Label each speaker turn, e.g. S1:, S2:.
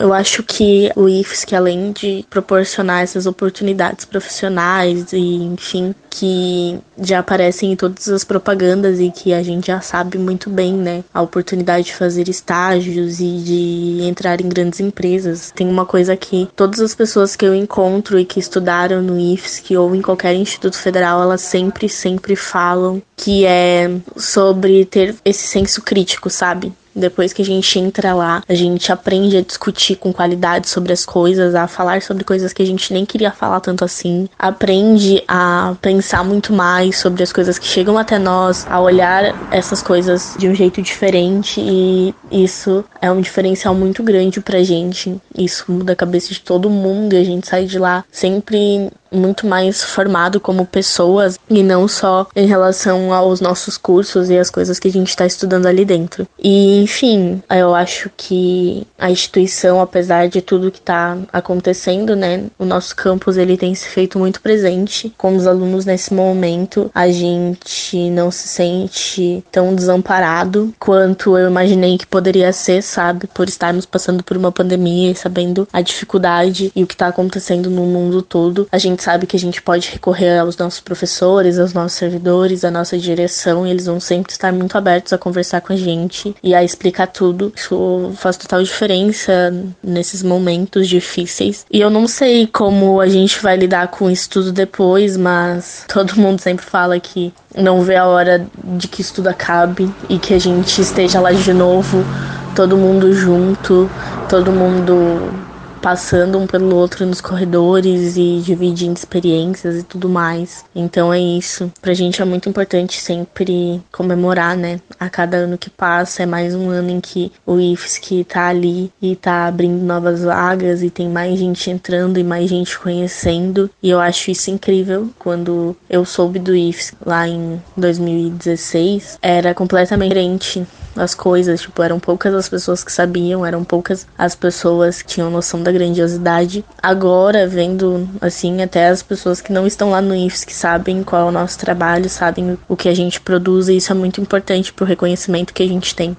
S1: Eu acho que o IFSC, além de proporcionar essas oportunidades profissionais e, enfim, que já aparecem em todas as propagandas e que a gente já sabe muito bem, né? A oportunidade de fazer estágios e de entrar em grandes empresas. Tem uma coisa que todas as pessoas que eu encontro e que estudaram no IFSC ou em qualquer instituto federal, elas sempre, sempre falam que é sobre ter esse senso crítico, sabe? Depois que a gente entra lá, a gente aprende a discutir com qualidade sobre as coisas, a falar sobre coisas que a gente nem queria falar tanto assim. Aprende a pensar muito mais sobre as coisas que chegam até nós, a olhar essas coisas de um jeito diferente e isso é um diferencial muito grande pra gente. Isso muda a cabeça de todo mundo e a gente sai de lá sempre muito mais formado como pessoas e não só em relação aos nossos cursos e as coisas que a gente está estudando ali dentro. E enfim, eu acho que a instituição, apesar de tudo que está acontecendo, né, o nosso campus ele tem se feito muito presente com os alunos nesse momento. A gente não se sente tão desamparado quanto eu imaginei que poderia ser, sabe, por estarmos passando por uma pandemia e sabendo a dificuldade e o que está acontecendo no mundo todo. A gente gente sabe que a gente pode recorrer aos nossos professores, aos nossos servidores, à nossa direção, e eles vão sempre estar muito abertos a conversar com a gente e a explicar tudo. Isso faz total diferença nesses momentos difíceis. E eu não sei como a gente vai lidar com isso tudo depois, mas todo mundo sempre fala que não vê a hora de que isso tudo acabe e que a gente esteja lá de novo, todo mundo junto, todo mundo passando um pelo outro nos corredores e dividindo experiências e tudo mais. Então é isso. Pra gente é muito importante sempre comemorar, né? A cada ano que passa é mais um ano em que o IFSC tá ali e tá abrindo novas vagas e tem mais gente entrando e mais gente conhecendo. E eu acho isso incrível. Quando eu soube do IFSC lá em 2016, era completamente diferente as coisas, tipo, eram poucas as pessoas que sabiam, eram poucas as pessoas que tinham noção da grandiosidade. Agora, vendo, assim, até as pessoas que não estão lá no IFS, que sabem qual é o nosso trabalho, sabem o que a gente produz, e isso é muito importante pro reconhecimento que a gente tem.